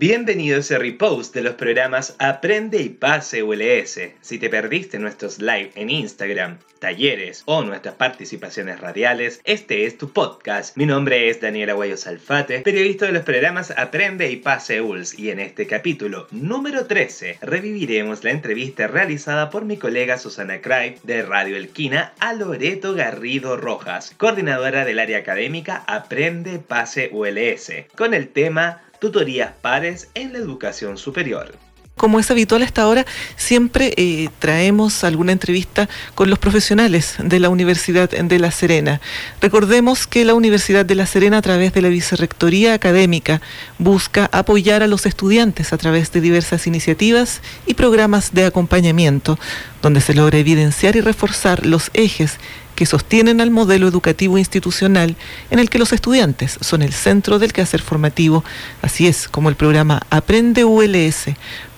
Bienvenidos a Repost de los programas Aprende y Pase ULS. Si te perdiste nuestros live en Instagram, talleres o nuestras participaciones radiales, este es tu podcast. Mi nombre es Daniela Guayos Alfate, periodista de los programas Aprende y Pase ULS, y en este capítulo número 13 reviviremos la entrevista realizada por mi colega Susana Craig de Radio Elquina a Loreto Garrido Rojas, coordinadora del área académica Aprende Pase ULS, con el tema tutorías pares en la educación superior. Como es habitual hasta ahora, siempre eh, traemos alguna entrevista con los profesionales de la Universidad de La Serena. Recordemos que la Universidad de La Serena, a través de la Vicerrectoría Académica, busca apoyar a los estudiantes a través de diversas iniciativas y programas de acompañamiento, donde se logra evidenciar y reforzar los ejes que sostienen al modelo educativo institucional en el que los estudiantes son el centro del quehacer formativo, así es como el programa Aprende ULS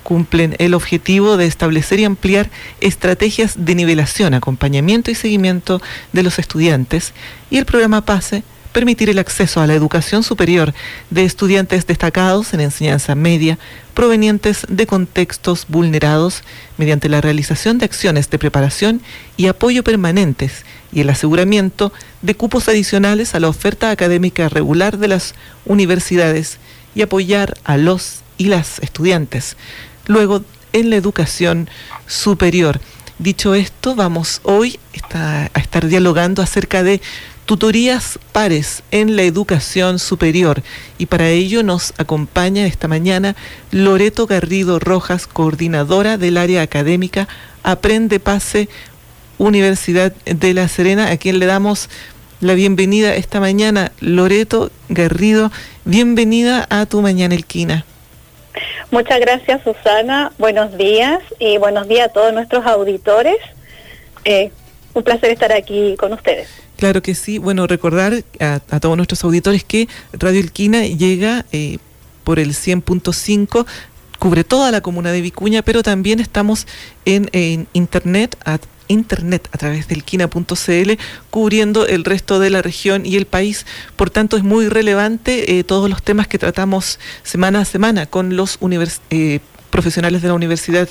cumplen el objetivo de establecer y ampliar estrategias de nivelación, acompañamiento y seguimiento de los estudiantes y el programa PASE permitir el acceso a la educación superior de estudiantes destacados en enseñanza media provenientes de contextos vulnerados mediante la realización de acciones de preparación y apoyo permanentes y el aseguramiento de cupos adicionales a la oferta académica regular de las universidades y apoyar a los y las estudiantes luego en la educación superior. Dicho esto, vamos hoy a estar dialogando acerca de tutorías pares en la educación superior y para ello nos acompaña esta mañana Loreto Garrido Rojas, coordinadora del área académica Aprende Pase Universidad de La Serena, a quien le damos la bienvenida esta mañana. Loreto Garrido, bienvenida a tu Mañana Elquina. Muchas gracias, Susana. Buenos días y buenos días a todos nuestros auditores. Eh, un placer estar aquí con ustedes. Claro que sí. Bueno, recordar a, todos nuestros auditores que Radio Elquina llega eh, por el 100.5 cubre toda la comuna de Vicuña, pero también estamos en, internet internet a través del quina.cl, cubriendo el resto de la región y el país. Por tanto, es muy relevante eh, todos los temas que tratamos semana a semana con los eh, profesionales de la Universidad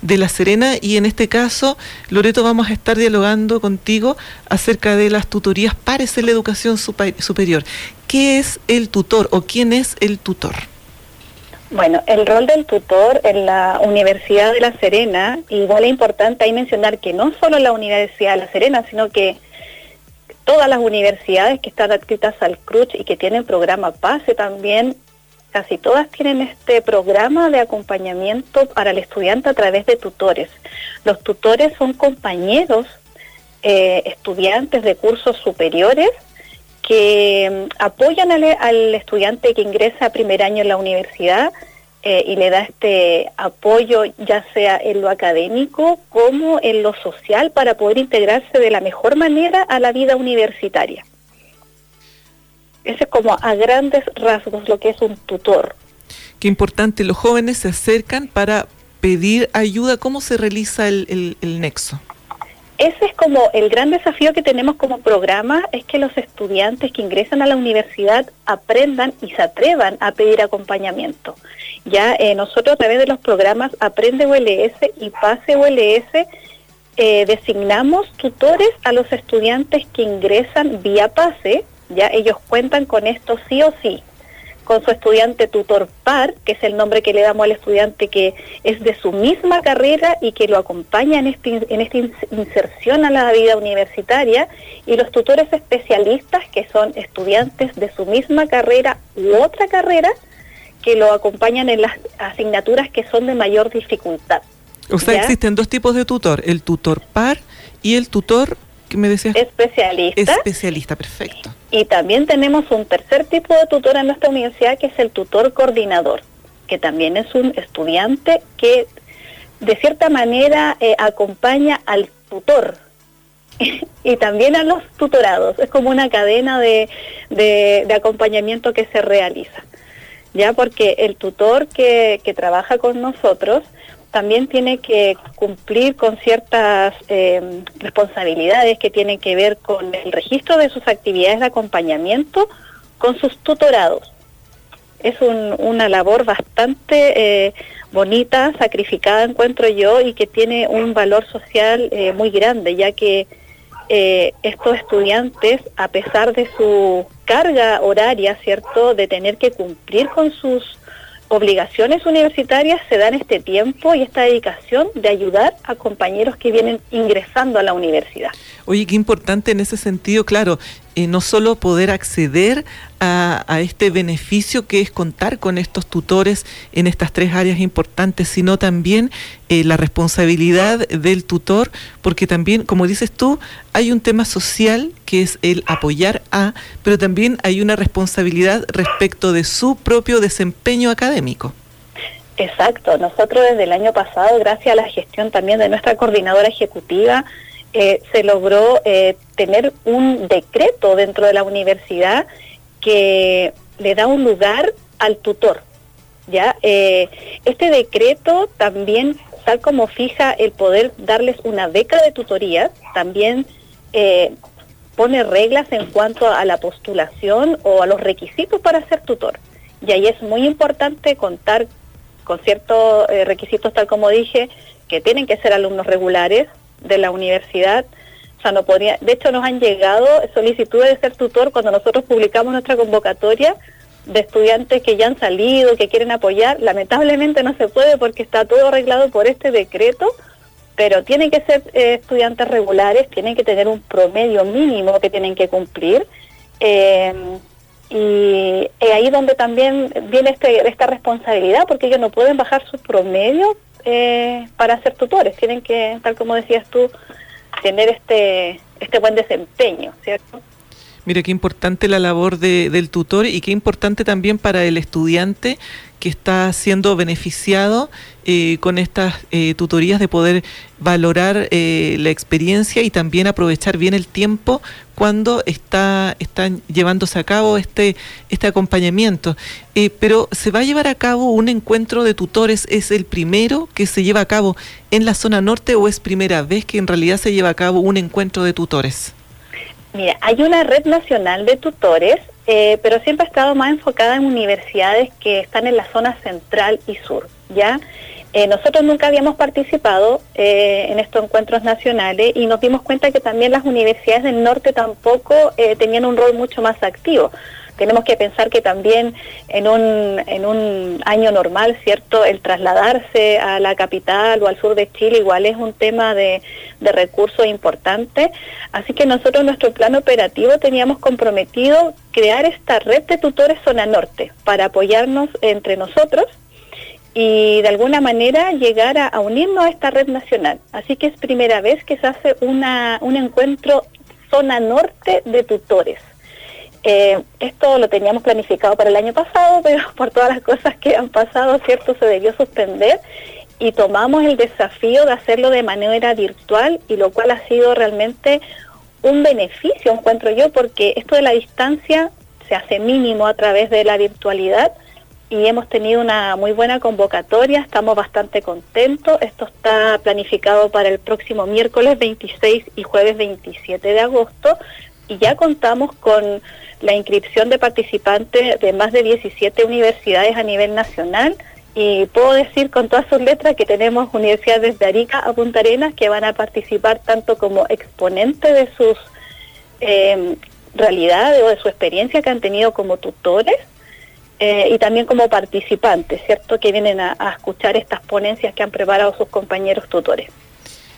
de La Serena y en este caso, Loreto, vamos a estar dialogando contigo acerca de las tutorías en la educación superior. ¿Qué es el tutor o quién es el tutor? Bueno, el rol del tutor en la Universidad de La Serena, igual es importante ahí mencionar que no solo la Universidad de La Serena, sino que todas las universidades que están adscritas al CRUCH y que tienen programa PASE también, casi todas tienen este programa de acompañamiento para el estudiante a través de tutores. Los tutores son compañeros, eh, estudiantes de cursos superiores que mm, apoyan al, estudiante que ingresa a primer año en la universidad eh, y le da este apoyo ya sea en lo académico como en lo social para poder integrarse de la mejor manera a la vida universitaria. Ese es como a grandes rasgos lo que es un tutor. Qué importante, los jóvenes se acercan para pedir ayuda. ¿Cómo se realiza el nexo? Ese es como el gran desafío que tenemos como programa, es que los estudiantes que ingresan a la universidad aprendan y se atrevan a pedir acompañamiento. Ya eh, nosotros a través de los programas Aprende ULS y Pase ULS eh, designamos tutores a los estudiantes que ingresan vía Pase, ya ellos cuentan con esto sí o sí con su estudiante tutor par, que es el nombre que le damos al estudiante que es de su misma carrera y que lo acompaña en, este, en esta inserción a la vida universitaria, y los tutores especialistas, que son estudiantes de su misma carrera u otra carrera, que lo acompañan en las asignaturas que son de mayor dificultad. O sea, existen dos tipos de tutor, el tutor par y el tutor me decías? Especialista. Especialista, perfecto. Y también tenemos un tercer tipo de tutor en nuestra universidad que es el tutor coordinador, que también es un estudiante que de cierta manera eh, acompaña al tutor y también a los tutorados. Es como una cadena de, de, acompañamiento que se realiza. Ya porque el tutor que, que trabaja con nosotros también tiene que cumplir con ciertas eh, responsabilidades que tienen que ver con el registro de sus actividades de acompañamiento con sus tutorados. es una labor bastante eh, bonita, sacrificada, encuentro yo, y que tiene un valor social eh, muy grande, ya que eh, estos estudiantes, a pesar de su carga horaria, ¿cierto?, de tener que cumplir con sus obligaciones universitarias, se dan este tiempo y esta dedicación de ayudar a compañeros que vienen ingresando a la universidad. Oye, qué importante en ese sentido, claro, eh, no solo poder acceder a, este beneficio que es contar con estos tutores en estas tres áreas importantes, sino también eh, la responsabilidad del tutor, porque también, como dices tú, hay un tema social que es el apoyar a, pero también hay una responsabilidad respecto de su propio desempeño académico. Exacto, nosotros desde el año pasado, gracias a la gestión también de nuestra coordinadora ejecutiva, eh, se logró eh, tener un decreto dentro de la universidad que le da un lugar al tutor. ¿ya? Eh, este decreto también, tal como fija el poder darles una beca de tutoría, también pone reglas en cuanto a la postulación o a los requisitos para ser tutor. Y ahí es muy importante contar con ciertos requisitos, tal como dije, que tienen que ser alumnos regulares, de la universidad. O sea, no podría, de hecho nos han llegado solicitudes de ser tutor cuando nosotros publicamos nuestra convocatoria de estudiantes que ya han salido, que quieren apoyar. Lamentablemente no se puede porque está todo arreglado por este decreto, pero tienen que ser eh, estudiantes regulares, tienen que tener un promedio mínimo que tienen que cumplir. Eh, y ahí donde también viene este, esta responsabilidad, porque ellos no pueden bajar su promedio eh, para ser tutores, tienen que, tal como decías tú, tener este, este buen desempeño, ¿cierto? Mira, qué importante la labor de, del tutor y qué importante también para el estudiante que está siendo beneficiado eh, con estas eh, tutorías de poder valorar la experiencia y también aprovechar bien el tiempo cuando está están llevándose a cabo este este acompañamiento. pero se va a llevar a cabo un encuentro de tutores. ¿Es el primero que se lleva a cabo en la zona norte o es primera vez que en realidad se lleva a cabo un encuentro de tutores? Mira, hay una red nacional de tutores eh, pero siempre ha estado más enfocada en universidades que están en la zona central y sur, ¿ya? Eh, nosotros nunca habíamos participado eh, en estos encuentros nacionales y nos dimos cuenta que también las universidades del norte tampoco tenían un rol mucho más activo tenemos que pensar que también en un, en un año normal, ¿cierto? El trasladarse a la capital o al sur de Chile igual es un tema de, de recursos importante. Así que nosotros en nuestro plan operativo teníamos comprometido crear esta red de tutores zona norte para apoyarnos entre nosotros y de alguna manera llegar a, unirnos a esta red nacional. Así que es primera vez que se hace una, un encuentro zona norte de tutores. Eh, esto lo teníamos planificado para el año pasado, pero por todas las cosas que han pasado, ¿cierto? Se debió suspender y tomamos el desafío de hacerlo de manera virtual y lo cual ha sido realmente un beneficio, encuentro yo, porque esto de la distancia se hace mínimo a través de la virtualidad y hemos tenido una muy buena convocatoria, estamos bastante contentos. Esto está planificado para el próximo miércoles 26 y jueves 27 de agosto y ya contamos con la inscripción de participantes de más de 17 universidades a nivel nacional y puedo decir con todas sus letras que tenemos universidades de Arica a Punta Arenas que van a participar tanto como exponentes de sus eh, realidades o de su experiencia que han tenido como tutores eh, y también como participantes, ¿cierto? Que vienen a escuchar estas ponencias que han preparado sus compañeros tutores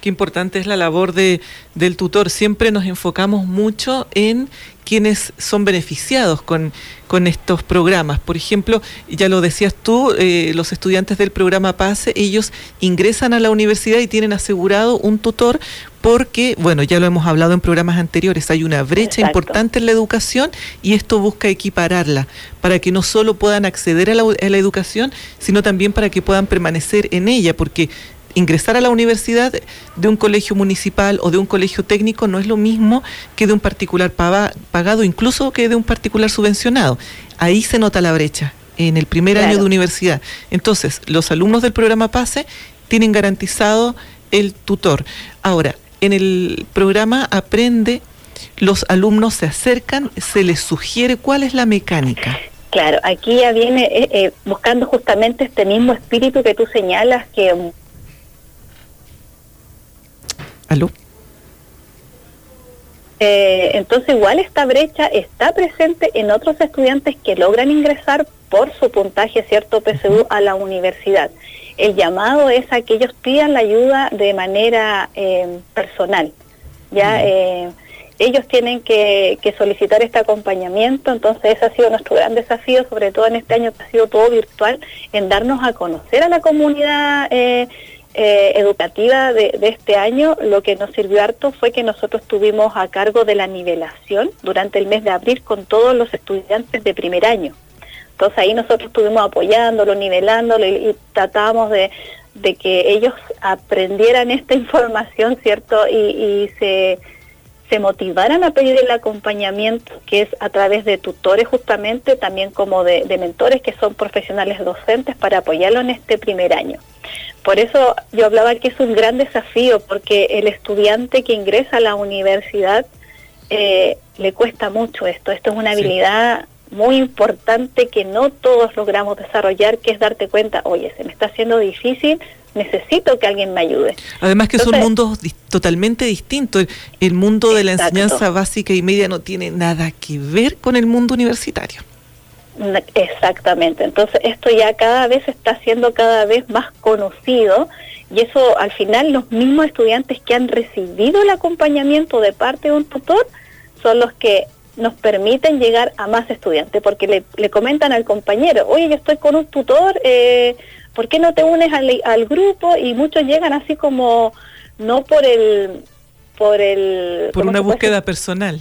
qué importante es la labor de, del tutor. Siempre nos enfocamos mucho en quienes son beneficiados con, con estos programas. Por ejemplo, ya lo decías tú, eh, los estudiantes del programa PASE, ellos ingresan a la universidad y tienen asegurado un tutor porque, bueno, ya lo hemos hablado en programas anteriores, hay una brecha importante en la educación y esto busca equipararla para que no solo puedan acceder a la, a la educación, sino también para que puedan permanecer en ella, porque ingresar a la universidad de un colegio municipal o de un colegio técnico no es lo mismo que de un particular pagado, incluso que de un particular subvencionado. Ahí se nota la brecha en el primer año de universidad. Entonces, los alumnos del programa PASE tienen garantizado el tutor. Ahora, en el programa Aprende, los alumnos se acercan, se les sugiere cuál es la mecánica. Claro, aquí ya viene eh, eh, buscando justamente este mismo espíritu que tú señalas que... ¿Aló? Eh, entonces igual esta brecha está presente en otros estudiantes que logran ingresar por su puntaje cierto PSU a la universidad. El llamado es a que ellos pidan la ayuda de manera personal. Ya ellos tienen que, solicitar este acompañamiento, entonces ese ha sido nuestro gran desafío, sobre todo en este año que ha sido todo virtual, en darnos a conocer a la comunidad eh, educativa de, este año. Lo que nos sirvió harto fue que nosotros tuvimos a cargo de la nivelación durante el mes de abril con todos los estudiantes de primer año. Entonces ahí nosotros estuvimos apoyándolo, nivelándolo y, tratábamos de, que ellos aprendieran esta información, ¿cierto? y se se motivaran a pedir el acompañamiento, que es a través de tutores justamente, también como de, mentores que son profesionales docentes para apoyarlo en este primer año. Por eso yo hablaba que es un gran desafío, porque el estudiante que ingresa a la universidad eh, le cuesta mucho esto. Esto es una habilidad muy importante que no todos logramos desarrollar, que es darte cuenta, oye, se me está haciendo difícil, necesito que alguien me ayude. Además que son mundos totalmente distintos. El mundo de la enseñanza básica y media no tiene nada que ver con el mundo universitario. Exactamente. Entonces esto ya cada vez está siendo cada vez más conocido y eso al final los mismos estudiantes que han recibido el acompañamiento de parte de un tutor son los que nos permiten llegar a más estudiantes, porque le, le comentan al compañero, oye, yo estoy con un tutor, eh, ¿por qué no te unes al, grupo? Y muchos llegan así como, no por el... Por, el, por una búsqueda personal.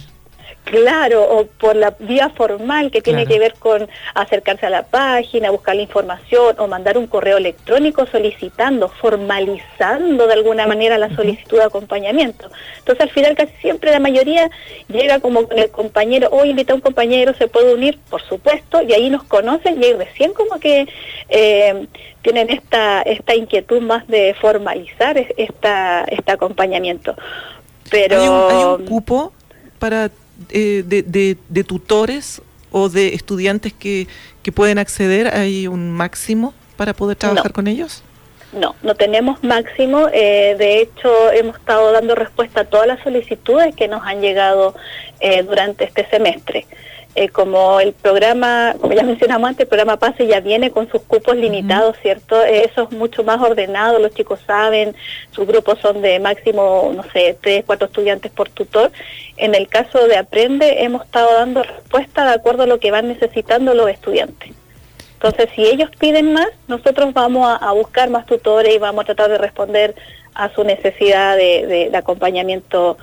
Claro, o por la vía formal que tiene que ver con acercarse a la página, buscar la información o mandar un correo electrónico solicitando, formalizando de alguna manera la solicitud de acompañamiento. Entonces al final casi siempre la mayoría llega como con el compañero, o invita a un compañero, se puede unir, por supuesto, y ahí nos conocen y ahí recién como que eh, tienen esta, esta inquietud más de formalizar esta, este acompañamiento. Pero... ¿Hay un, cupo para eh, de, de, tutores o de estudiantes que, que pueden acceder? ¿Hay un máximo para poder trabajar con ellos? No, no tenemos máximo. Eh, de hecho, hemos estado dando respuesta a todas las solicitudes que nos han llegado eh, durante este semestre. Eh, como el programa, como ya mencionamos antes, el programa PASE ya viene con sus cupos limitados, ¿cierto? Eh, eso es mucho más ordenado, los chicos saben, sus grupos son de máximo, no sé, tres, cuatro estudiantes por tutor. En el caso de Aprende, hemos estado dando respuesta de acuerdo a lo que van necesitando los estudiantes. Entonces, si ellos piden más, nosotros vamos a, buscar más tutores y vamos a tratar de responder a su necesidad de, de acompañamiento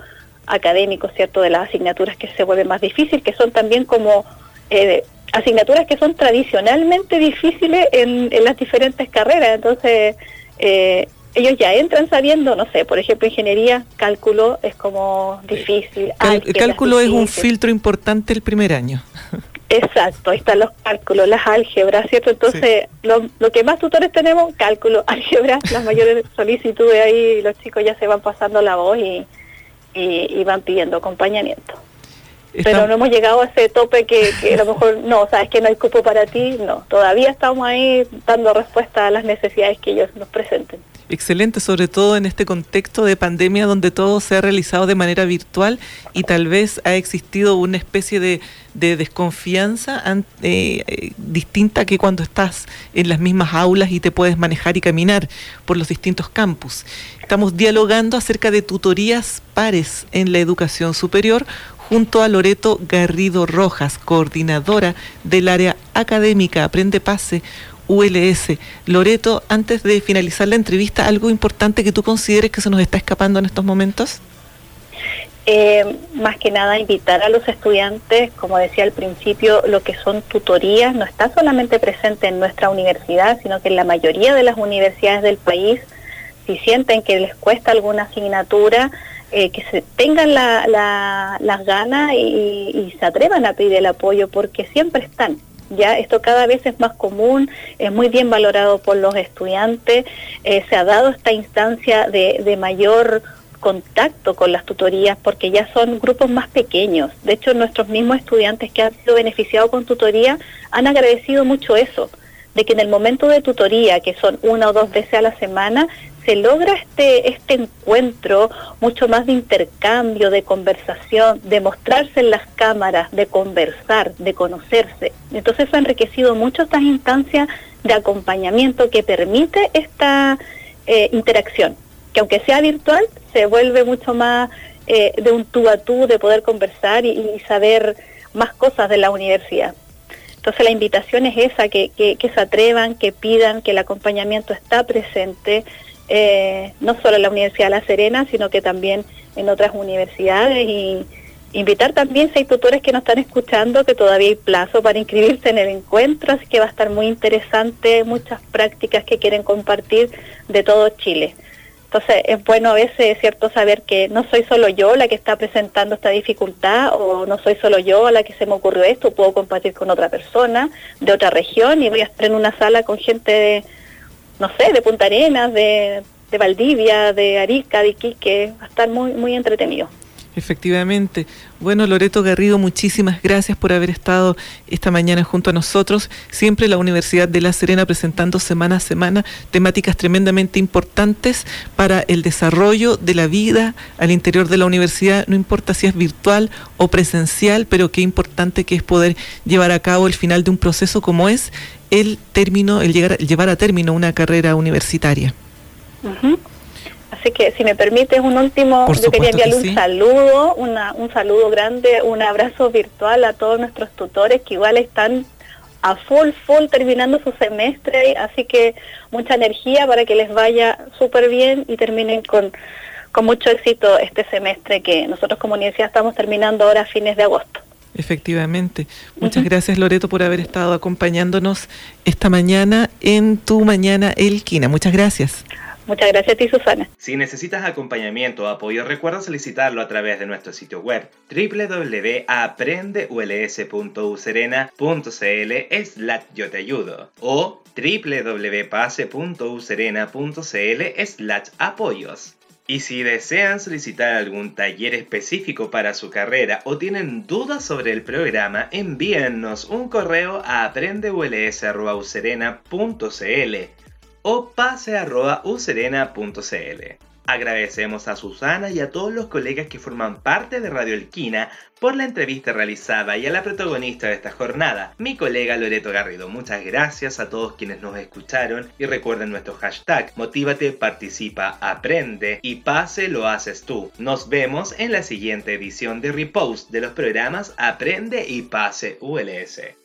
académicos, ¿cierto?, de las asignaturas que se vuelven más difíciles, que son también como eh, asignaturas que son tradicionalmente difíciles en, las diferentes carreras. Entonces, eh, ellos ya entran sabiendo, no sé, por ejemplo, ingeniería, cálculo es como difícil. el cálculo es un filtro importante el primer año. Exacto, ahí están los cálculos, las álgebras, ¿cierto? Entonces, lo, lo, que más tutores tenemos, cálculo, álgebra, las mayores solicitudes ahí, los chicos ya se van pasando la voz y, y, van pidiendo acompañamiento. Pero no hemos llegado a ese tope que, a lo mejor no, sabes que no hay cupo para ti, no. Todavía estamos ahí dando respuesta a las necesidades que ellos nos presenten. Excelente, sobre todo en este contexto de pandemia donde todo se ha realizado de manera virtual y tal vez ha existido una especie de, desconfianza eh, eh, distinta que cuando estás en las mismas aulas y te puedes manejar y caminar por los distintos campus. Estamos dialogando acerca de tutorías pares en la educación superior junto a Loreto Garrido Rojas, coordinadora del área académica Aprende Pase ULS. Loreto, antes de finalizar la entrevista, ¿algo importante que tú consideres que se nos está escapando en estos momentos? Eh, más que nada invitar a los estudiantes, como decía al principio, lo que son tutorías no está solamente presente en nuestra universidad, sino que en la mayoría de las universidades del país, si sienten que les cuesta alguna asignatura, eh, que se tengan las ganas y se atrevan a pedir el apoyo, porque siempre están ya esto cada vez es más común, es muy bien valorado por los estudiantes, eh, se ha dado esta instancia de, mayor contacto con las tutorías porque ya son grupos más pequeños. De hecho, nuestros mismos estudiantes que han sido beneficiados con tutoría han agradecido mucho eso, de que en el momento de tutoría, que son una o dos veces a la semana, se logra este, este encuentro mucho más de intercambio, de conversación, de mostrarse en las cámaras, de conversar, de conocerse. Entonces ha enriquecido mucho estas instancias de acompañamiento que permite esta eh, interacción, que aunque sea virtual, se vuelve mucho más eh, de un tú a tú, de poder conversar y, saber más cosas de la universidad. Entonces la invitación es esa, que, que, que se atrevan, que pidan, que el acompañamiento está presente, eh, no solo en la Universidad de La Serena, sino que también en otras universidades y invitar también si hay tutores que nos están escuchando que todavía hay plazo para inscribirse en el encuentro, así que va a estar muy interesante, muchas prácticas que quieren compartir de todo Chile. Entonces es bueno a veces, cierto, saber que no soy solo yo la que está presentando esta dificultad o no soy solo yo la que se me ocurrió esto, puedo compartir con otra persona de otra región y voy a estar en una sala con gente de no sé, de Punta Arenas, de, de Valdivia, de Arica, de Iquique, va a estar muy, muy entretenido. Efectivamente. Bueno, Loreto Garrido, muchísimas gracias por haber estado esta mañana junto a nosotros. Siempre la Universidad de La Serena presentando semana a semana temáticas tremendamente importantes para el desarrollo de la vida al interior de la universidad, no importa si es virtual o presencial, pero qué importante que es poder llevar a cabo el final de un proceso como es el término, el llegar, llevar a término una carrera universitaria. Así que si me permites un último, yo quería enviarle un saludo, una, un saludo grande, un abrazo virtual a todos nuestros tutores que igual están a full, full terminando su semestre, así que mucha energía para que les vaya súper bien y terminen con, con mucho éxito este semestre que nosotros como universidad estamos terminando ahora a fines de agosto. Efectivamente. Muchas gracias Loreto por haber estado acompañándonos esta mañana en tu mañana Elquina. Muchas gracias. Muchas gracias a ti, Susana. Si necesitas acompañamiento o apoyo, recuerda solicitarlo a través de nuestro sitio web www.aprendeuls.userena.cl slash yo te ayudo o www.pase.userena.cl slash apoyos. Y si desean solicitar algún taller específico para su carrera o tienen dudas sobre el programa, envíennos un correo a aprendeuls.userena.cl o pase.userena.cl. Agradecemos a Susana y a todos los colegas que forman parte de Radio Elquina por la entrevista realizada y a la protagonista de esta jornada, mi colega Loreto Garrido. Muchas gracias a todos quienes nos escucharon y recuerden nuestro hashtag Motívate, participa, aprende y pase lo haces tú. Nos vemos en la siguiente edición de Repost de los programas Aprende y Pase ULS.